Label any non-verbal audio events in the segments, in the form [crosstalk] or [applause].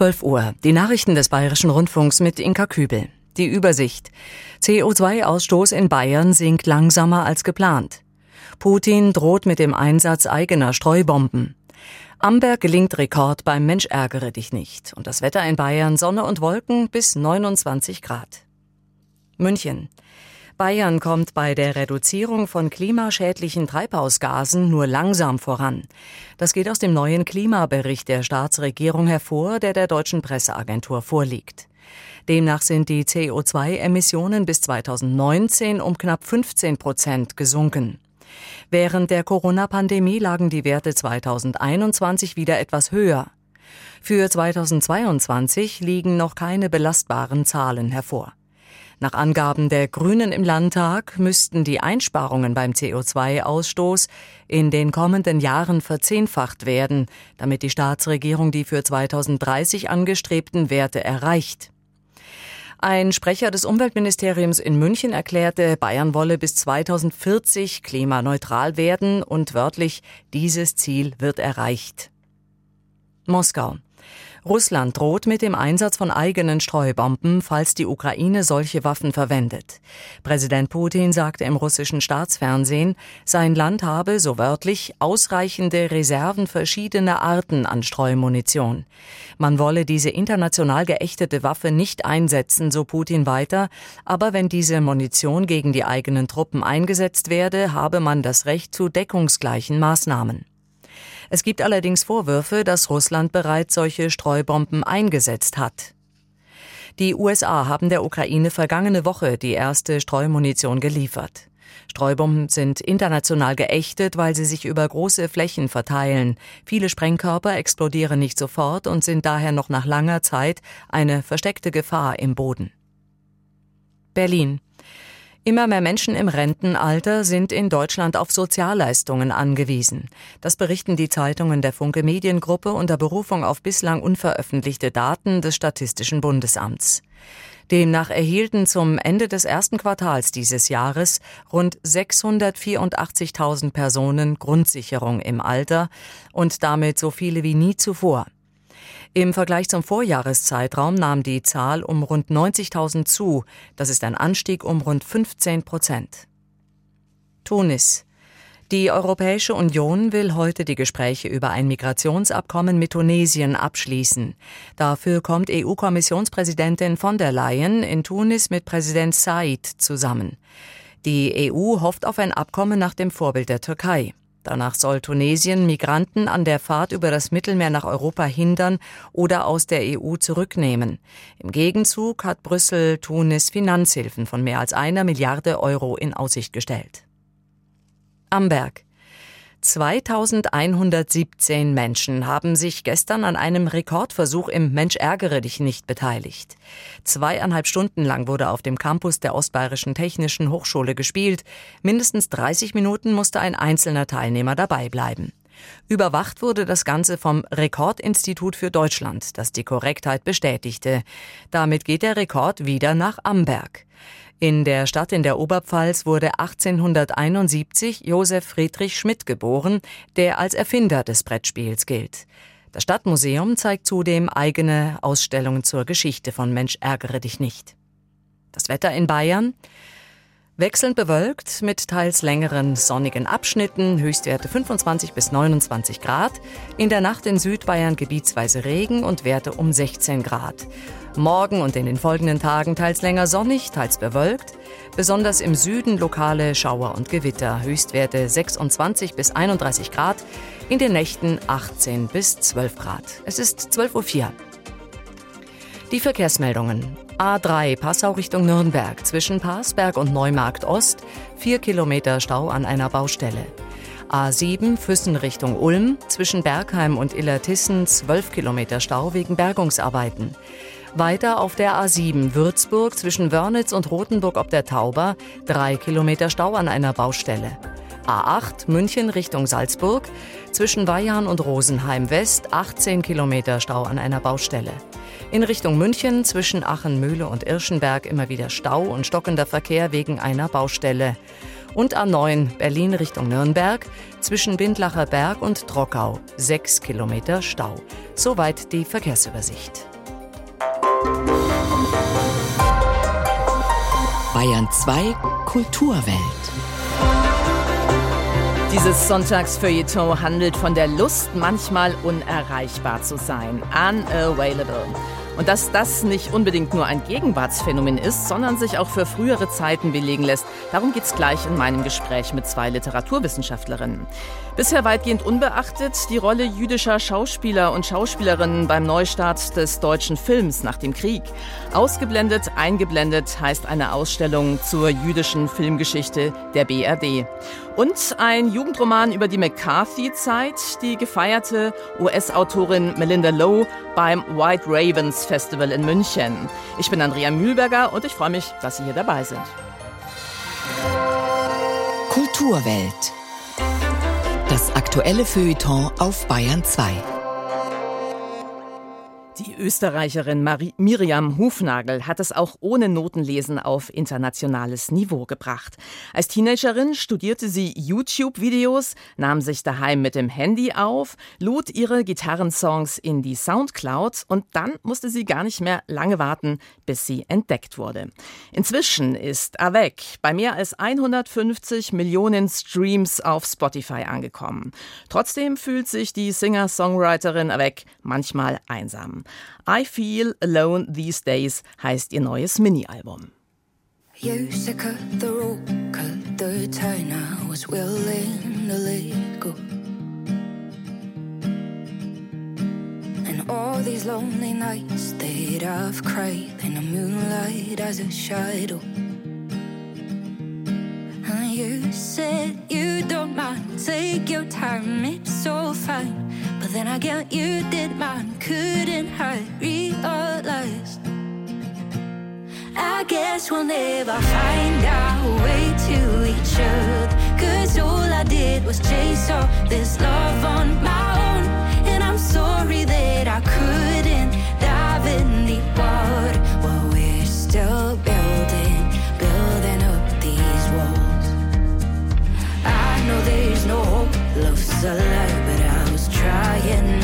12 Uhr. Die Nachrichten des Bayerischen Rundfunks mit Inka Kübel. Die Übersicht. CO2-Ausstoß in Bayern sinkt langsamer als geplant. Putin droht mit dem Einsatz eigener Streubomben. Amberg gelingt Rekord beim Mensch ärgere dich nicht. Und das Wetter in Bayern Sonne und Wolken bis 29 Grad. München. Bayern kommt bei der Reduzierung von klimaschädlichen Treibhausgasen nur langsam voran. Das geht aus dem neuen Klimabericht der Staatsregierung hervor, der der deutschen Presseagentur vorliegt. Demnach sind die CO2-Emissionen bis 2019 um knapp 15 Prozent gesunken. Während der Corona-Pandemie lagen die Werte 2021 wieder etwas höher. Für 2022 liegen noch keine belastbaren Zahlen hervor. Nach Angaben der Grünen im Landtag müssten die Einsparungen beim CO2-Ausstoß in den kommenden Jahren verzehnfacht werden, damit die Staatsregierung die für 2030 angestrebten Werte erreicht. Ein Sprecher des Umweltministeriums in München erklärte, Bayern wolle bis 2040 klimaneutral werden und wörtlich, dieses Ziel wird erreicht. Moskau. Russland droht mit dem Einsatz von eigenen Streubomben, falls die Ukraine solche Waffen verwendet. Präsident Putin sagte im russischen Staatsfernsehen, sein Land habe, so wörtlich, ausreichende Reserven verschiedener Arten an Streumunition. Man wolle diese international geächtete Waffe nicht einsetzen, so Putin weiter, aber wenn diese Munition gegen die eigenen Truppen eingesetzt werde, habe man das Recht zu deckungsgleichen Maßnahmen. Es gibt allerdings Vorwürfe, dass Russland bereits solche Streubomben eingesetzt hat. Die USA haben der Ukraine vergangene Woche die erste Streumunition geliefert. Streubomben sind international geächtet, weil sie sich über große Flächen verteilen. Viele Sprengkörper explodieren nicht sofort und sind daher noch nach langer Zeit eine versteckte Gefahr im Boden. Berlin. Immer mehr Menschen im Rentenalter sind in Deutschland auf Sozialleistungen angewiesen. Das berichten die Zeitungen der Funke Mediengruppe unter Berufung auf bislang unveröffentlichte Daten des Statistischen Bundesamts. Demnach erhielten zum Ende des ersten Quartals dieses Jahres rund 684.000 Personen Grundsicherung im Alter und damit so viele wie nie zuvor. Im Vergleich zum Vorjahreszeitraum nahm die Zahl um rund 90.000 zu. Das ist ein Anstieg um rund 15 Prozent. Tunis. Die Europäische Union will heute die Gespräche über ein Migrationsabkommen mit Tunesien abschließen. Dafür kommt EU-Kommissionspräsidentin von der Leyen in Tunis mit Präsident Said zusammen. Die EU hofft auf ein Abkommen nach dem Vorbild der Türkei. Danach soll Tunesien Migranten an der Fahrt über das Mittelmeer nach Europa hindern oder aus der EU zurücknehmen. Im Gegenzug hat Brüssel Tunis Finanzhilfen von mehr als einer Milliarde Euro in Aussicht gestellt. Amberg. 2117 Menschen haben sich gestern an einem Rekordversuch im Mensch ärgere dich nicht beteiligt. Zweieinhalb Stunden lang wurde auf dem Campus der Ostbayerischen Technischen Hochschule gespielt. Mindestens 30 Minuten musste ein einzelner Teilnehmer dabei bleiben. Überwacht wurde das Ganze vom Rekordinstitut für Deutschland, das die Korrektheit bestätigte. Damit geht der Rekord wieder nach Amberg. In der Stadt in der Oberpfalz wurde 1871 Josef Friedrich Schmidt geboren, der als Erfinder des Brettspiels gilt. Das Stadtmuseum zeigt zudem eigene Ausstellungen zur Geschichte von Mensch ärgere dich nicht. Das Wetter in Bayern Wechselnd bewölkt mit teils längeren sonnigen Abschnitten, Höchstwerte 25 bis 29 Grad. In der Nacht in Südbayern gebietsweise Regen und Werte um 16 Grad. Morgen und in den folgenden Tagen teils länger sonnig, teils bewölkt. Besonders im Süden lokale Schauer und Gewitter. Höchstwerte 26 bis 31 Grad. In den Nächten 18 bis 12 Grad. Es ist 12.04 Uhr. Die Verkehrsmeldungen. A3 Passau Richtung Nürnberg zwischen Parsberg und Neumarkt Ost, vier Kilometer Stau an einer Baustelle. A7 Füssen Richtung Ulm zwischen Bergheim und Illertissen 12 Kilometer Stau wegen Bergungsarbeiten. Weiter auf der A7 Würzburg zwischen Wörnitz und Rothenburg ob der Tauber drei Kilometer Stau an einer Baustelle. A8 München Richtung Salzburg zwischen Weihern und Rosenheim West 18 Kilometer Stau an einer Baustelle. In Richtung München zwischen Aachen, Mühle und Irschenberg immer wieder Stau und stockender Verkehr wegen einer Baustelle. Und A9 Berlin Richtung Nürnberg zwischen Bindlacher Berg und Trockau. Sechs Kilometer Stau. Soweit die Verkehrsübersicht. Bayern 2 Kulturwelt. Dieses Sonntagsfeuilleton handelt von der Lust, manchmal unerreichbar zu sein. Unavailable. Und dass das nicht unbedingt nur ein Gegenwartsphänomen ist, sondern sich auch für frühere Zeiten belegen lässt, darum geht es gleich in meinem Gespräch mit zwei Literaturwissenschaftlerinnen. Bisher weitgehend unbeachtet die Rolle jüdischer Schauspieler und Schauspielerinnen beim Neustart des deutschen Films nach dem Krieg. Ausgeblendet, eingeblendet heißt eine Ausstellung zur jüdischen Filmgeschichte der BRD. Und ein Jugendroman über die McCarthy-Zeit, die gefeierte US-Autorin Melinda Lowe beim White Ravens Festival in München. Ich bin Andrea Mühlberger und ich freue mich, dass Sie hier dabei sind. Kulturwelt. Das aktuelle Feuilleton auf Bayern 2. Österreicherin Marie Miriam Hufnagel hat es auch ohne Notenlesen auf internationales Niveau gebracht. Als Teenagerin studierte sie YouTube-Videos, nahm sich daheim mit dem Handy auf, lud ihre Gitarrensongs in die Soundcloud und dann musste sie gar nicht mehr lange warten, bis sie entdeckt wurde. Inzwischen ist Avec bei mehr als 150 Millionen Streams auf Spotify angekommen. Trotzdem fühlt sich die Singer-Songwriterin Avec manchmal einsam. I Feel Alone These Days heißt ihr neues Mini-Album. And all these lonely nights that I've cried in the moonlight as a shadow. You said you don't mind, take your time, it's so fine. But then again, you did mine, couldn't hide, realize. I guess we'll never find our way to each other. Cause all I did was chase all this love on my own. Love's a lie, but I was trying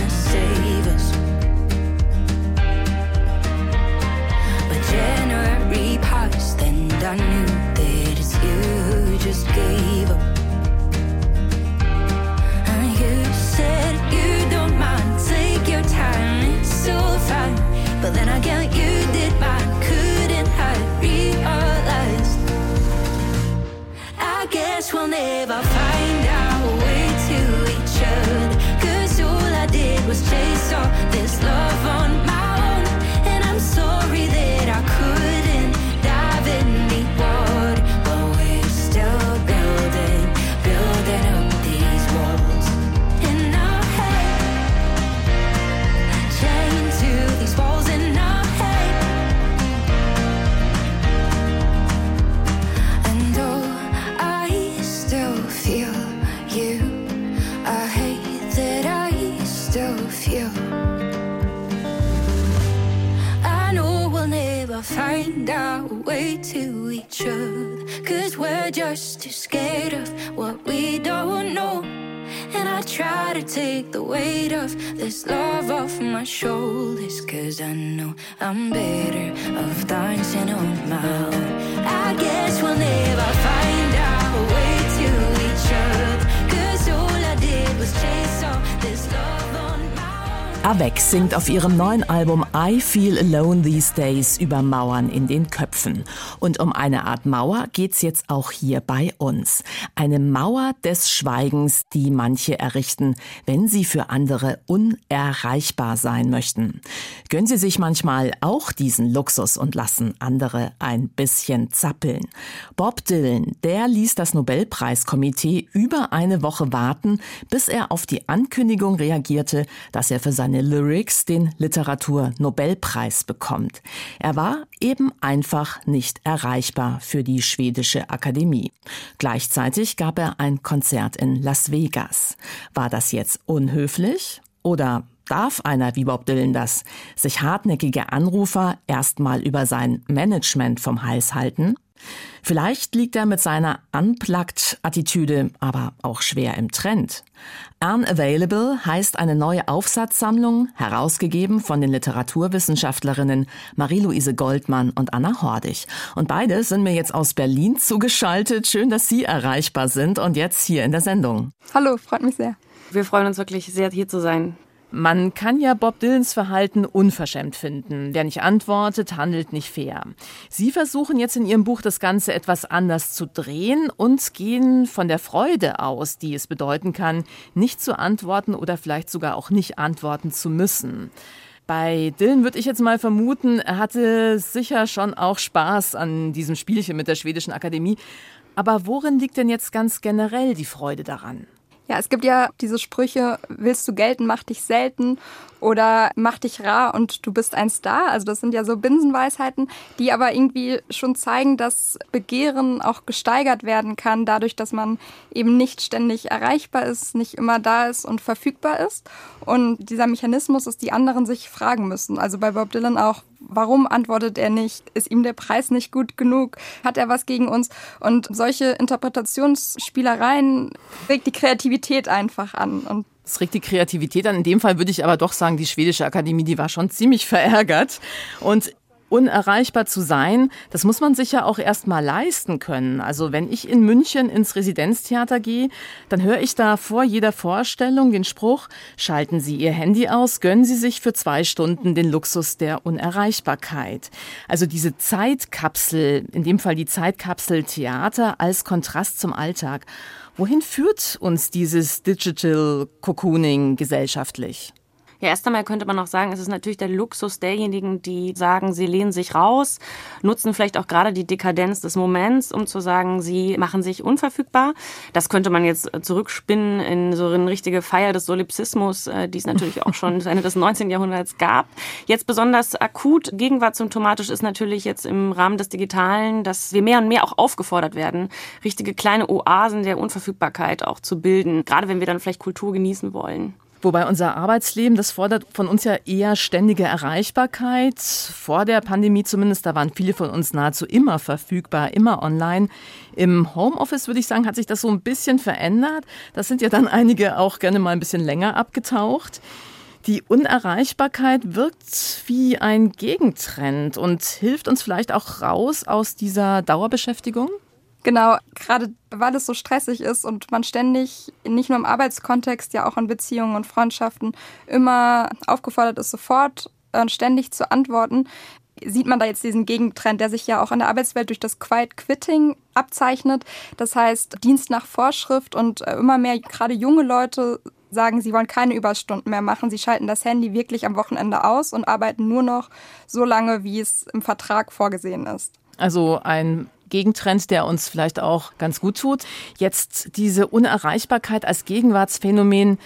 find our way to each other. Cause we're just too scared of what we don't know. And I try to take the weight of this love off my shoulders. Cause I know I'm better off dancing on my own. I guess we'll never find our way to each other. Cause all I did was chase all this love. Avec singt auf ihrem neuen Album I Feel Alone These Days über Mauern in den Köpfen. Und um eine Art Mauer geht's jetzt auch hier bei uns. Eine Mauer des Schweigens, die manche errichten, wenn sie für andere unerreichbar sein möchten. Gönnen Sie sich manchmal auch diesen Luxus und lassen andere ein bisschen zappeln. Bob Dylan, der ließ das Nobelpreiskomitee über eine Woche warten, bis er auf die Ankündigung reagierte, dass er für seine seine Lyrics den Literatur-Nobelpreis bekommt. Er war eben einfach nicht erreichbar für die schwedische Akademie. Gleichzeitig gab er ein Konzert in Las Vegas. War das jetzt unhöflich oder Darf einer wie Bob Dylan das, sich hartnäckige Anrufer erstmal über sein Management vom Hals halten? Vielleicht liegt er mit seiner Unplugged-Attitüde aber auch schwer im Trend. Unavailable heißt eine neue Aufsatzsammlung, herausgegeben von den Literaturwissenschaftlerinnen Marie-Louise Goldmann und Anna Hordig. Und beide sind mir jetzt aus Berlin zugeschaltet. Schön, dass Sie erreichbar sind und jetzt hier in der Sendung. Hallo, freut mich sehr. Wir freuen uns wirklich sehr, hier zu sein. Man kann ja Bob Dylans Verhalten unverschämt finden. Wer nicht antwortet, handelt nicht fair. Sie versuchen jetzt in Ihrem Buch das Ganze etwas anders zu drehen und gehen von der Freude aus, die es bedeuten kann, nicht zu antworten oder vielleicht sogar auch nicht antworten zu müssen. Bei Dylan würde ich jetzt mal vermuten, er hatte sicher schon auch Spaß an diesem Spielchen mit der Schwedischen Akademie. Aber worin liegt denn jetzt ganz generell die Freude daran? Ja, es gibt ja diese Sprüche, willst du gelten, mach dich selten oder mach dich rar und du bist ein Star. Also das sind ja so Binsenweisheiten, die aber irgendwie schon zeigen, dass Begehren auch gesteigert werden kann, dadurch, dass man eben nicht ständig erreichbar ist, nicht immer da ist und verfügbar ist. Und dieser Mechanismus ist, die anderen sich fragen müssen. Also bei Bob Dylan auch, Warum antwortet er nicht? Ist ihm der Preis nicht gut genug? Hat er was gegen uns? Und solche Interpretationsspielereien regt die Kreativität einfach an. Und es regt die Kreativität an. In dem Fall würde ich aber doch sagen, die schwedische Akademie, die war schon ziemlich verärgert. Und unerreichbar zu sein, das muss man sich ja auch erst mal leisten können. Also wenn ich in München ins Residenztheater gehe, dann höre ich da vor jeder Vorstellung den Spruch, schalten Sie Ihr Handy aus, gönnen Sie sich für zwei Stunden den Luxus der Unerreichbarkeit. Also diese Zeitkapsel, in dem Fall die Zeitkapsel Theater als Kontrast zum Alltag. Wohin führt uns dieses Digital Cocooning gesellschaftlich? Ja, erst einmal könnte man auch sagen, es ist natürlich der Luxus derjenigen, die sagen, sie lehnen sich raus, nutzen vielleicht auch gerade die Dekadenz des Moments, um zu sagen, sie machen sich unverfügbar. Das könnte man jetzt zurückspinnen in so eine richtige Feier des Solipsismus, äh, die es natürlich auch schon [laughs] Ende des 19. Jahrhunderts gab. Jetzt besonders akut gegenwartssymptomatisch ist natürlich jetzt im Rahmen des Digitalen, dass wir mehr und mehr auch aufgefordert werden, richtige kleine Oasen der Unverfügbarkeit auch zu bilden, gerade wenn wir dann vielleicht Kultur genießen wollen. Wobei unser Arbeitsleben, das fordert von uns ja eher ständige Erreichbarkeit. Vor der Pandemie zumindest, da waren viele von uns nahezu immer verfügbar, immer online. Im Homeoffice würde ich sagen, hat sich das so ein bisschen verändert. Das sind ja dann einige auch gerne mal ein bisschen länger abgetaucht. Die Unerreichbarkeit wirkt wie ein Gegentrend und hilft uns vielleicht auch raus aus dieser Dauerbeschäftigung? Genau, gerade weil es so stressig ist und man ständig, nicht nur im Arbeitskontext, ja auch in Beziehungen und Freundschaften, immer aufgefordert ist, sofort und ständig zu antworten, sieht man da jetzt diesen Gegentrend, der sich ja auch in der Arbeitswelt durch das Quiet Quitting abzeichnet. Das heißt, Dienst nach Vorschrift und äh, immer mehr, gerade junge Leute sagen, sie wollen keine Überstunden mehr machen. Sie schalten das Handy wirklich am Wochenende aus und arbeiten nur noch so lange, wie es im Vertrag vorgesehen ist. Also ein Gegentrend, der uns vielleicht auch ganz gut tut. Jetzt diese Unerreichbarkeit als Gegenwartsphänomen.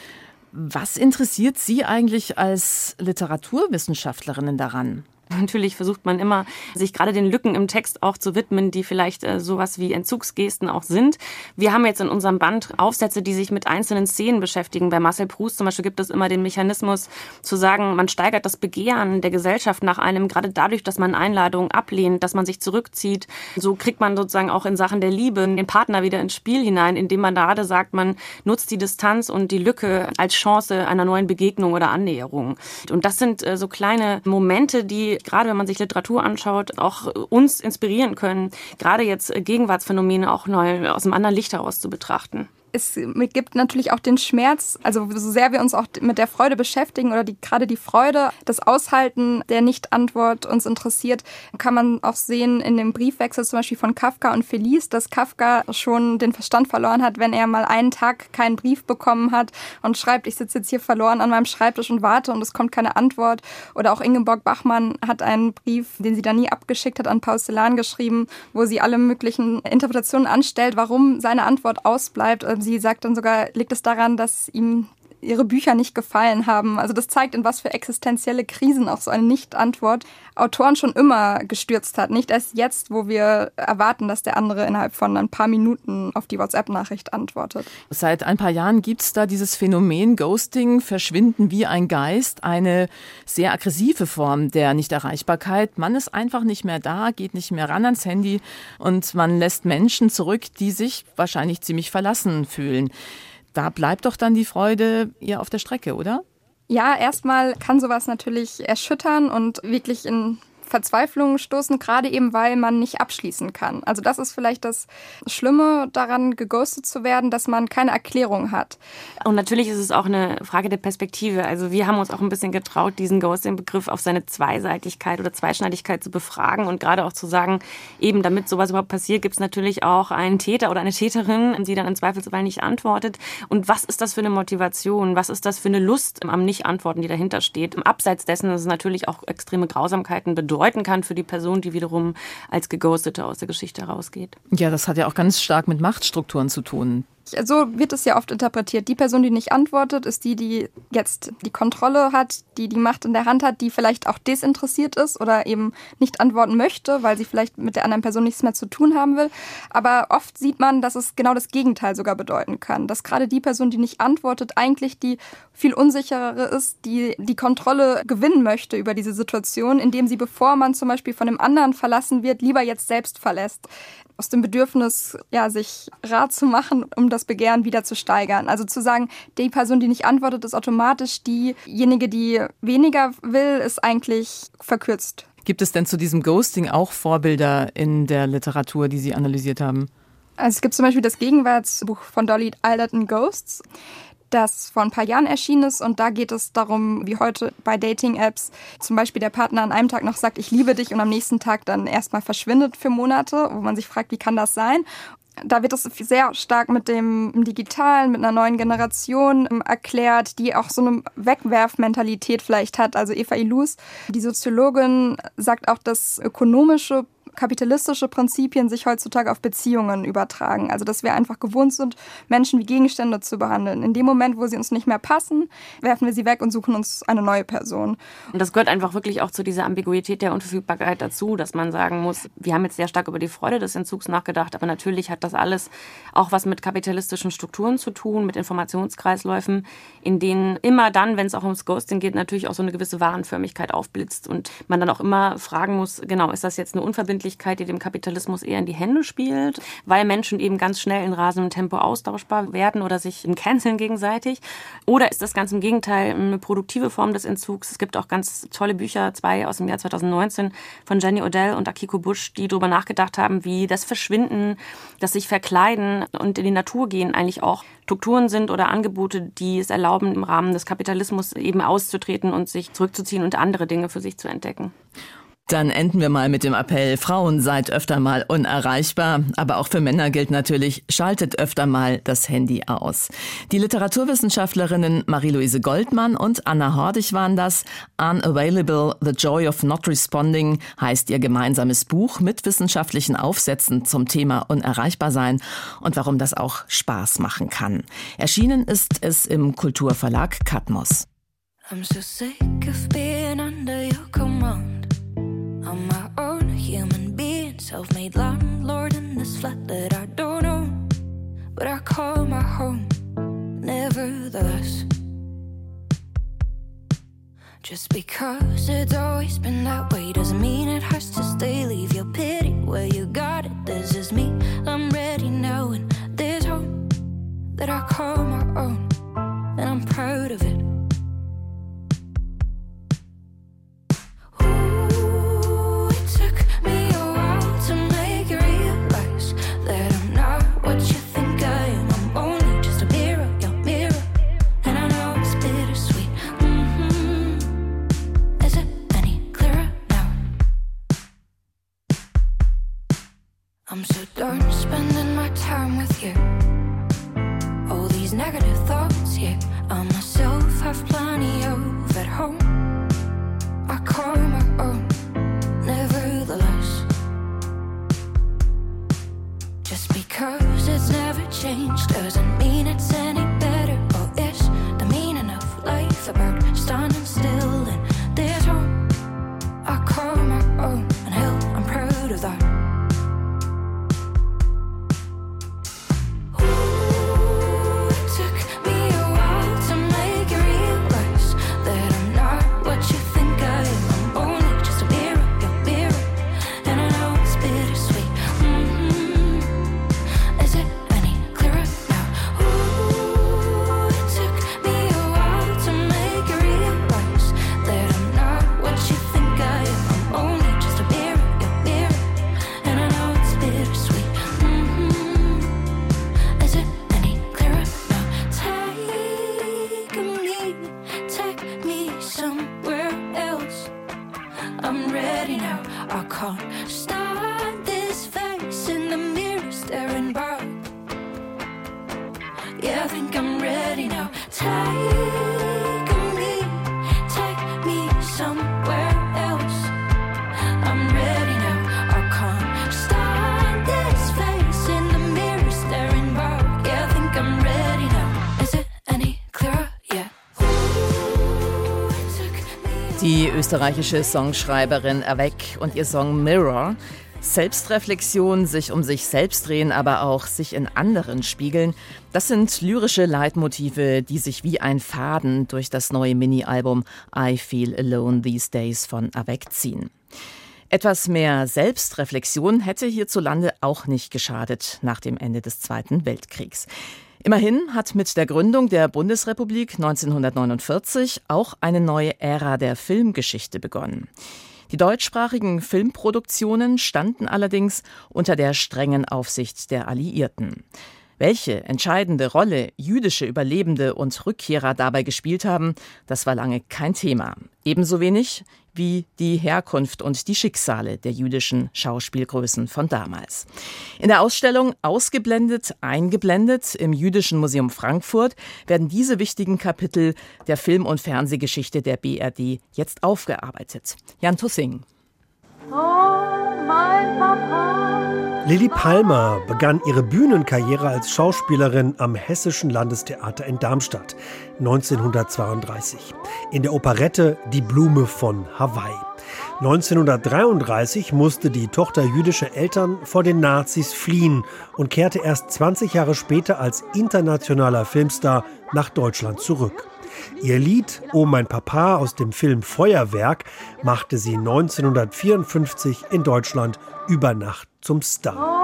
Was interessiert Sie eigentlich als Literaturwissenschaftlerin daran? [laughs] Natürlich versucht man immer, sich gerade den Lücken im Text auch zu widmen, die vielleicht äh, sowas wie Entzugsgesten auch sind. Wir haben jetzt in unserem Band Aufsätze, die sich mit einzelnen Szenen beschäftigen. Bei Marcel Proust zum Beispiel gibt es immer den Mechanismus zu sagen, man steigert das Begehren der Gesellschaft nach einem, gerade dadurch, dass man Einladungen ablehnt, dass man sich zurückzieht. So kriegt man sozusagen auch in Sachen der Liebe den Partner wieder ins Spiel hinein, indem man gerade sagt, man nutzt die Distanz und die Lücke als Chance einer neuen Begegnung oder Annäherung. Und das sind äh, so kleine Momente, die gerade wenn man sich Literatur anschaut, auch uns inspirieren können, gerade jetzt Gegenwartsphänomene auch neu aus einem anderen Licht heraus zu betrachten es gibt natürlich auch den Schmerz, also so sehr wir uns auch mit der Freude beschäftigen oder die, gerade die Freude, das Aushalten der Nicht-Antwort uns interessiert, kann man auch sehen in dem Briefwechsel zum Beispiel von Kafka und Felice, dass Kafka schon den Verstand verloren hat, wenn er mal einen Tag keinen Brief bekommen hat und schreibt, ich sitze jetzt hier verloren an meinem Schreibtisch und warte und es kommt keine Antwort. Oder auch Ingeborg Bachmann hat einen Brief, den sie da nie abgeschickt hat, an Paul Celan geschrieben, wo sie alle möglichen Interpretationen anstellt, warum seine Antwort ausbleibt Sie sagt dann sogar, liegt es daran, dass ihm ihre Bücher nicht gefallen haben. Also das zeigt, in was für existenzielle Krisen auch so eine Nicht-Antwort Autoren schon immer gestürzt hat. Nicht erst jetzt, wo wir erwarten, dass der andere innerhalb von ein paar Minuten auf die WhatsApp-Nachricht antwortet. Seit ein paar Jahren gibt es da dieses Phänomen Ghosting, Verschwinden wie ein Geist, eine sehr aggressive Form der Nichterreichbarkeit. Man ist einfach nicht mehr da, geht nicht mehr ran ans Handy und man lässt Menschen zurück, die sich wahrscheinlich ziemlich verlassen fühlen da bleibt doch dann die Freude eher auf der Strecke, oder? Ja, erstmal kann sowas natürlich erschüttern und wirklich in Verzweiflung stoßen, gerade eben weil man nicht abschließen kann. Also das ist vielleicht das Schlimme daran, geghostet zu werden, dass man keine Erklärung hat. Und natürlich ist es auch eine Frage der Perspektive. Also wir haben uns auch ein bisschen getraut, diesen Ghosting-Begriff auf seine Zweiseitigkeit oder Zweischneidigkeit zu befragen und gerade auch zu sagen, eben damit sowas überhaupt passiert, gibt es natürlich auch einen Täter oder eine Täterin, die dann im Zweifelsfall nicht antwortet. Und was ist das für eine Motivation? Was ist das für eine Lust am Nicht-Antworten, die dahinter steht? Abseits dessen, dass es natürlich auch extreme Grausamkeiten bedeutet bedeuten kann für die Person, die wiederum als Geghostete aus der Geschichte herausgeht. Ja, das hat ja auch ganz stark mit Machtstrukturen zu tun so wird es ja oft interpretiert. Die Person, die nicht antwortet, ist die, die jetzt die Kontrolle hat, die die Macht in der Hand hat, die vielleicht auch desinteressiert ist oder eben nicht antworten möchte, weil sie vielleicht mit der anderen Person nichts mehr zu tun haben will. Aber oft sieht man, dass es genau das Gegenteil sogar bedeuten kann. Dass gerade die Person, die nicht antwortet, eigentlich die viel unsicherere ist, die die Kontrolle gewinnen möchte über diese Situation, indem sie, bevor man zum Beispiel von einem anderen verlassen wird, lieber jetzt selbst verlässt aus dem Bedürfnis, ja, sich Rat zu machen, um das Begehren wieder zu steigern. Also zu sagen, die Person, die nicht antwortet, ist automatisch diejenige, die weniger will, ist eigentlich verkürzt. Gibt es denn zu diesem Ghosting auch Vorbilder in der Literatur, die Sie analysiert haben? Also es gibt zum Beispiel das Gegenwartsbuch von Dolly Alderton Ghosts das vor ein paar Jahren erschienen ist. Und da geht es darum, wie heute bei Dating-Apps zum Beispiel der Partner an einem Tag noch sagt, ich liebe dich und am nächsten Tag dann erstmal verschwindet für Monate, wo man sich fragt, wie kann das sein? Da wird es sehr stark mit dem Digitalen, mit einer neuen Generation ähm, erklärt, die auch so eine Wegwerfmentalität vielleicht hat. Also Eva Ilus, die Soziologin, sagt auch, dass ökonomische kapitalistische Prinzipien sich heutzutage auf Beziehungen übertragen. Also dass wir einfach gewohnt sind, Menschen wie Gegenstände zu behandeln. In dem Moment, wo sie uns nicht mehr passen, werfen wir sie weg und suchen uns eine neue Person. Und das gehört einfach wirklich auch zu dieser Ambiguität der Unverfügbarkeit dazu, dass man sagen muss, wir haben jetzt sehr stark über die Freude des Entzugs nachgedacht, aber natürlich hat das alles auch was mit kapitalistischen Strukturen zu tun, mit Informationskreisläufen, in denen immer dann, wenn es auch ums Ghosting geht, natürlich auch so eine gewisse Warenförmigkeit aufblitzt und man dann auch immer fragen muss, genau, ist das jetzt eine unverbindliche Unverbindlichkeit, die dem Kapitalismus eher in die Hände spielt, weil Menschen eben ganz schnell in rasendem Tempo austauschbar werden oder sich canceln gegenseitig? Oder ist das ganz im Gegenteil eine produktive Form des Entzugs? Es gibt auch ganz tolle Bücher, zwei aus dem Jahr 2019 von Jenny Odell und Akiko Busch, die darüber nachgedacht haben, wie das Verschwinden, das sich verkleiden und in die Natur gehen eigentlich auch Strukturen sind oder Angebote, die es erlauben, im Rahmen des Kapitalismus eben auszutreten und sich zurückzuziehen und andere Dinge für sich zu entdecken. Dann enden wir mal mit dem Appell, Frauen seid öfter mal unerreichbar, aber auch für Männer gilt natürlich, schaltet öfter mal das Handy aus. Die Literaturwissenschaftlerinnen Marie-Louise Goldmann und Anna Hordig waren das. Unavailable, The Joy of Not Responding heißt ihr gemeinsames Buch mit wissenschaftlichen Aufsätzen zum Thema Unerreichbarsein und warum das auch Spaß machen kann. Erschienen ist es im Kulturverlag Katmos. I'm so sick of being under your command. On my own, human being, self made landlord in this flat that I don't own. But I call my home, nevertheless. Just because it's always been that way doesn't mean it has to stay. Leave your pity where you got it. This is me, I'm ready now, and this home that I call my own, and I'm proud of it. Die österreichische Songschreiberin Avec und ihr Song Mirror. Selbstreflexion, sich um sich selbst drehen, aber auch sich in anderen spiegeln. Das sind lyrische Leitmotive, die sich wie ein Faden durch das neue Mini-Album I Feel Alone These Days von Avec ziehen. Etwas mehr Selbstreflexion hätte hierzulande auch nicht geschadet nach dem Ende des Zweiten Weltkriegs. Immerhin hat mit der Gründung der Bundesrepublik 1949 auch eine neue Ära der Filmgeschichte begonnen. Die deutschsprachigen Filmproduktionen standen allerdings unter der strengen Aufsicht der Alliierten. Welche entscheidende Rolle jüdische Überlebende und Rückkehrer dabei gespielt haben, das war lange kein Thema. Ebenso wenig wie die Herkunft und die Schicksale der jüdischen Schauspielgrößen von damals. In der Ausstellung Ausgeblendet, eingeblendet im Jüdischen Museum Frankfurt werden diese wichtigen Kapitel der Film- und Fernsehgeschichte der BRD jetzt aufgearbeitet. Jan Tussing. Lili Palmer begann ihre Bühnenkarriere als Schauspielerin am Hessischen Landestheater in Darmstadt 1932 in der Operette Die Blume von Hawaii. 1933 musste die Tochter jüdischer Eltern vor den Nazis fliehen und kehrte erst 20 Jahre später als internationaler Filmstar nach Deutschland zurück. Ihr Lied Oh mein Papa aus dem Film Feuerwerk machte sie 1954 in Deutschland über Nacht zum Star.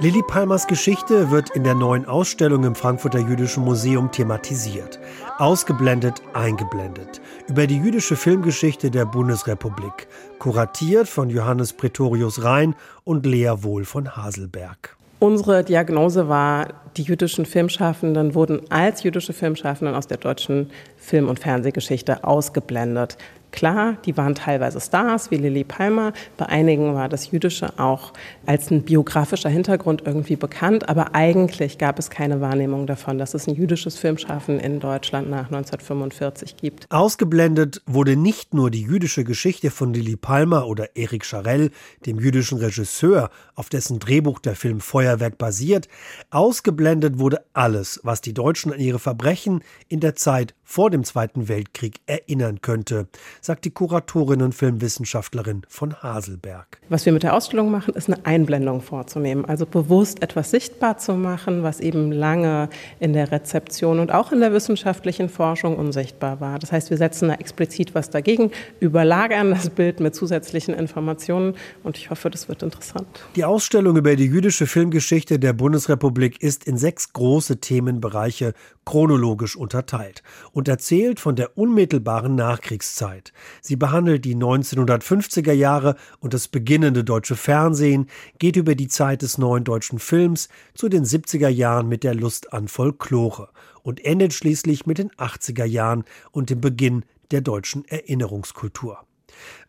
Lili Palmers Geschichte wird in der neuen Ausstellung im Frankfurter Jüdischen Museum thematisiert. Ausgeblendet, eingeblendet. Über die jüdische Filmgeschichte der Bundesrepublik. Kuratiert von Johannes Pretorius Rhein und Lea Wohl von Haselberg. Unsere Diagnose war, die jüdischen Filmschaffenden wurden als jüdische Filmschaffenden aus der deutschen Film- und Fernsehgeschichte ausgeblendet. Klar, die waren teilweise Stars wie Lili Palmer. Bei einigen war das Jüdische auch als ein biografischer Hintergrund irgendwie bekannt. Aber eigentlich gab es keine Wahrnehmung davon, dass es ein jüdisches Filmschaffen in Deutschland nach 1945 gibt. Ausgeblendet wurde nicht nur die jüdische Geschichte von Lili Palmer oder Eric Charell, dem jüdischen Regisseur, auf dessen Drehbuch der Film Feuerwerk basiert. Ausgeblendet wurde alles, was die Deutschen an ihre Verbrechen in der Zeit vor dem Zweiten Weltkrieg erinnern könnte, sagt die Kuratorin und Filmwissenschaftlerin von Haselberg. Was wir mit der Ausstellung machen, ist eine Einblendung vorzunehmen, also bewusst etwas sichtbar zu machen, was eben lange in der Rezeption und auch in der wissenschaftlichen Forschung unsichtbar war. Das heißt, wir setzen da explizit was dagegen, überlagern das Bild mit zusätzlichen Informationen und ich hoffe, das wird interessant. Die Ausstellung über die jüdische Filmgeschichte der Bundesrepublik ist in sechs große Themenbereiche chronologisch unterteilt und erzählt von der unmittelbaren Nachkriegszeit. Sie behandelt die 1950er Jahre und das beginnende deutsche Fernsehen, geht über die Zeit des neuen deutschen Films zu den 70er Jahren mit der Lust an Folklore und endet schließlich mit den 80er Jahren und dem Beginn der deutschen Erinnerungskultur.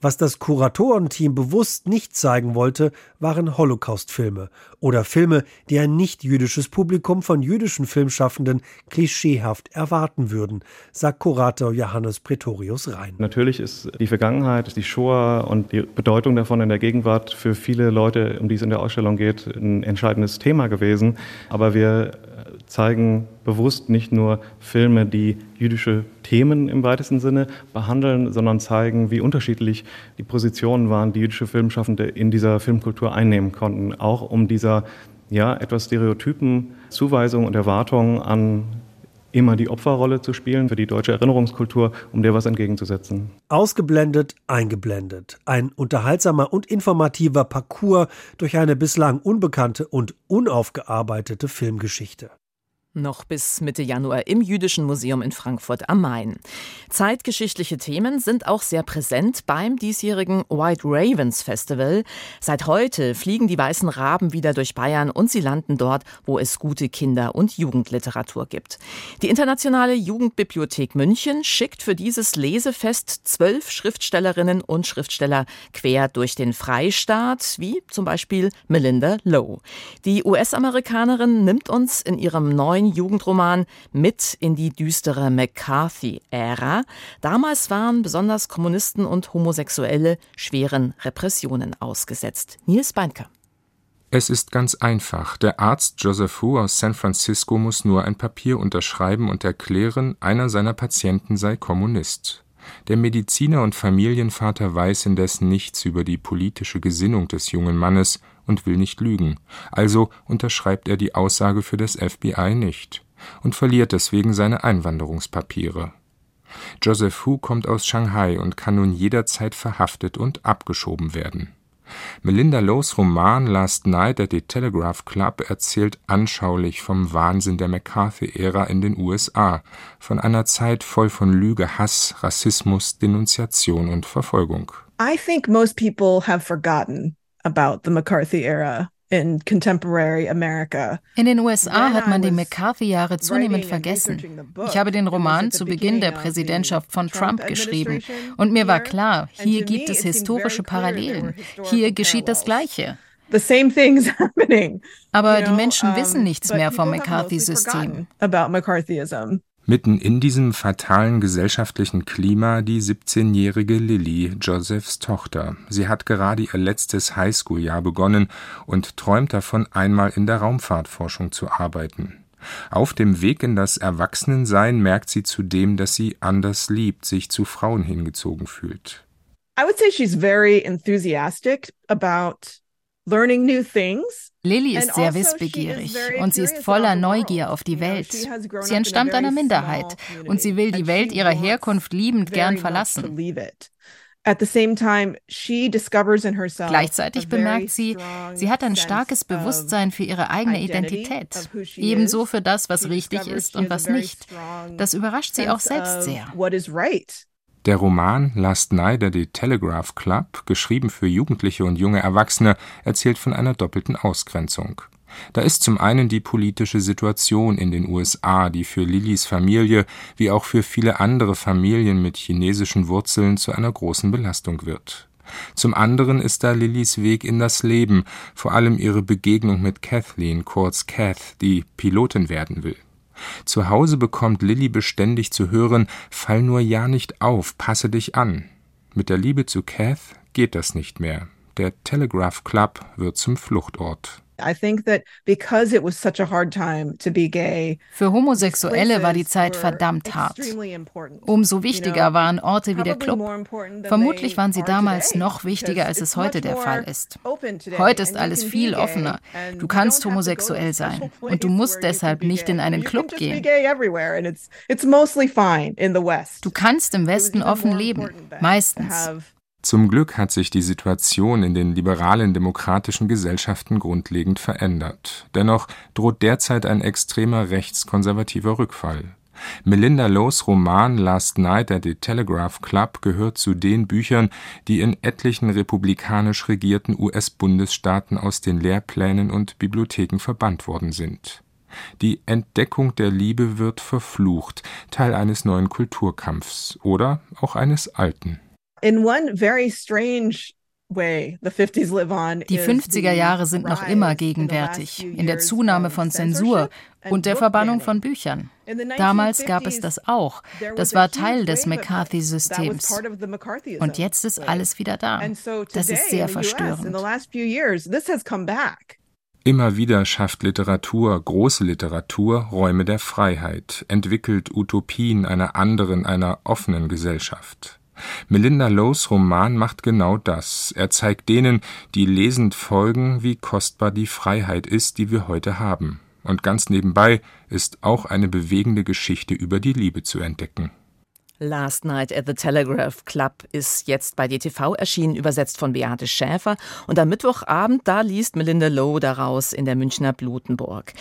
Was das Kuratorenteam bewusst nicht zeigen wollte, waren Holocaust-Filme oder Filme, die ein nicht-jüdisches Publikum von jüdischen Filmschaffenden klischeehaft erwarten würden, sagt Kurator Johannes Pretorius Rhein. Natürlich ist die Vergangenheit, die Shoah und die Bedeutung davon in der Gegenwart für viele Leute, um die es in der Ausstellung geht, ein entscheidendes Thema gewesen. Aber wir zeigen bewusst nicht nur Filme, die jüdische Themen im weitesten Sinne behandeln, sondern zeigen, wie unterschiedlich die Positionen waren, die jüdische Filmschaffende in dieser Filmkultur einnehmen konnten, auch um dieser ja, etwas stereotypen Zuweisung und Erwartungen an immer die Opferrolle zu spielen für die deutsche Erinnerungskultur, um der was entgegenzusetzen. Ausgeblendet, eingeblendet. Ein unterhaltsamer und informativer Parcours durch eine bislang unbekannte und unaufgearbeitete Filmgeschichte. Noch bis Mitte Januar im Jüdischen Museum in Frankfurt am Main. Zeitgeschichtliche Themen sind auch sehr präsent beim diesjährigen White Ravens Festival. Seit heute fliegen die weißen Raben wieder durch Bayern und sie landen dort, wo es gute Kinder- und Jugendliteratur gibt. Die Internationale Jugendbibliothek München schickt für dieses Lesefest zwölf Schriftstellerinnen und Schriftsteller quer durch den Freistaat, wie zum Beispiel Melinda Lowe. Die US-Amerikanerin nimmt uns in ihrem neuen Jugendroman mit in die düstere McCarthy-Ära. Damals waren besonders Kommunisten und Homosexuelle schweren Repressionen ausgesetzt. Nils Beinke. Es ist ganz einfach. Der Arzt Joseph Hu aus San Francisco muss nur ein Papier unterschreiben und erklären, einer seiner Patienten sei Kommunist. Der Mediziner und Familienvater weiß indessen nichts über die politische Gesinnung des jungen Mannes und will nicht lügen, also unterschreibt er die Aussage für das FBI nicht und verliert deswegen seine Einwanderungspapiere. Joseph Hu kommt aus Shanghai und kann nun jederzeit verhaftet und abgeschoben werden Melinda Lowes Roman Last Night at the Telegraph Club erzählt anschaulich vom Wahnsinn der McCarthy-Ära in den USA, von einer Zeit voll von Lüge, Hass, Rassismus, Denunziation und Verfolgung. I think most people have forgotten about the McCarthy era in contemporary America. In den USA hat man die McCarthy-Jahre zunehmend vergessen. Ich habe den Roman zu Beginn der Präsidentschaft von Trump geschrieben und mir war klar, hier gibt es historische Parallelen. Hier geschieht das Gleiche. [laughs] Aber die Menschen wissen nichts mehr vom McCarthy-System. Mitten in diesem fatalen gesellschaftlichen Klima die 17-jährige Lilly, Josephs Tochter. Sie hat gerade ihr letztes Highschool-Jahr begonnen und träumt davon, einmal in der Raumfahrtforschung zu arbeiten. Auf dem Weg in das Erwachsenensein merkt sie zudem, dass sie anders liebt, sich zu Frauen hingezogen fühlt. I would say she's very enthusiastic about. Lilly ist sehr also wissbegierig und sie ist voller Neugier auf die Welt. Sie entstammt einer Minderheit und sie will die Welt ihrer Herkunft liebend gern verlassen. Gleichzeitig bemerkt sie, sie hat ein starkes Bewusstsein für ihre eigene Identität, ebenso für das, was richtig ist und was nicht. Das überrascht sie auch selbst sehr. Der Roman Last Night at the Telegraph Club, geschrieben für Jugendliche und junge Erwachsene, erzählt von einer doppelten Ausgrenzung. Da ist zum einen die politische Situation in den USA, die für Lillys Familie wie auch für viele andere Familien mit chinesischen Wurzeln zu einer großen Belastung wird. Zum anderen ist da Lillys Weg in das Leben, vor allem ihre Begegnung mit Kathleen, kurz Kath, die Pilotin werden will. Zu Hause bekommt Lilly beständig zu hören: Fall nur ja nicht auf, passe dich an. Mit der Liebe zu Kath geht das nicht mehr. Der Telegraph Club wird zum Fluchtort für Homosexuelle war die Zeit verdammt hart. Umso wichtiger waren Orte wie der Club. Vermutlich waren sie damals noch wichtiger, als es heute der Fall ist. Heute ist alles viel offener. Du kannst homosexuell sein und du musst deshalb nicht in einen Club gehen. Du kannst im Westen offen leben, meistens. Zum Glück hat sich die Situation in den liberalen demokratischen Gesellschaften grundlegend verändert. Dennoch droht derzeit ein extremer rechtskonservativer Rückfall. Melinda Lowes Roman Last Night at the Telegraph Club gehört zu den Büchern, die in etlichen republikanisch regierten US-Bundesstaaten aus den Lehrplänen und Bibliotheken verbannt worden sind. Die Entdeckung der Liebe wird verflucht, Teil eines neuen Kulturkampfs oder auch eines alten. In one very strange die 50er Jahre sind noch immer gegenwärtig, in der Zunahme von Zensur und der Verbannung von Büchern. Damals gab es das auch. Das war Teil des McCarthy-Systems. Und jetzt ist alles wieder da. Das ist sehr verstörend. Immer wieder schafft Literatur, große Literatur, Räume der Freiheit, entwickelt Utopien einer anderen, einer offenen Gesellschaft. Melinda Lowes Roman macht genau das. Er zeigt denen, die lesend folgen, wie kostbar die Freiheit ist, die wir heute haben. Und ganz nebenbei ist auch eine bewegende Geschichte über die Liebe zu entdecken. Last Night at the Telegraph Club ist jetzt bei DTV erschienen, übersetzt von Beate Schäfer. Und am Mittwochabend, da liest Melinda Lowe daraus in der Münchner Blutenburg.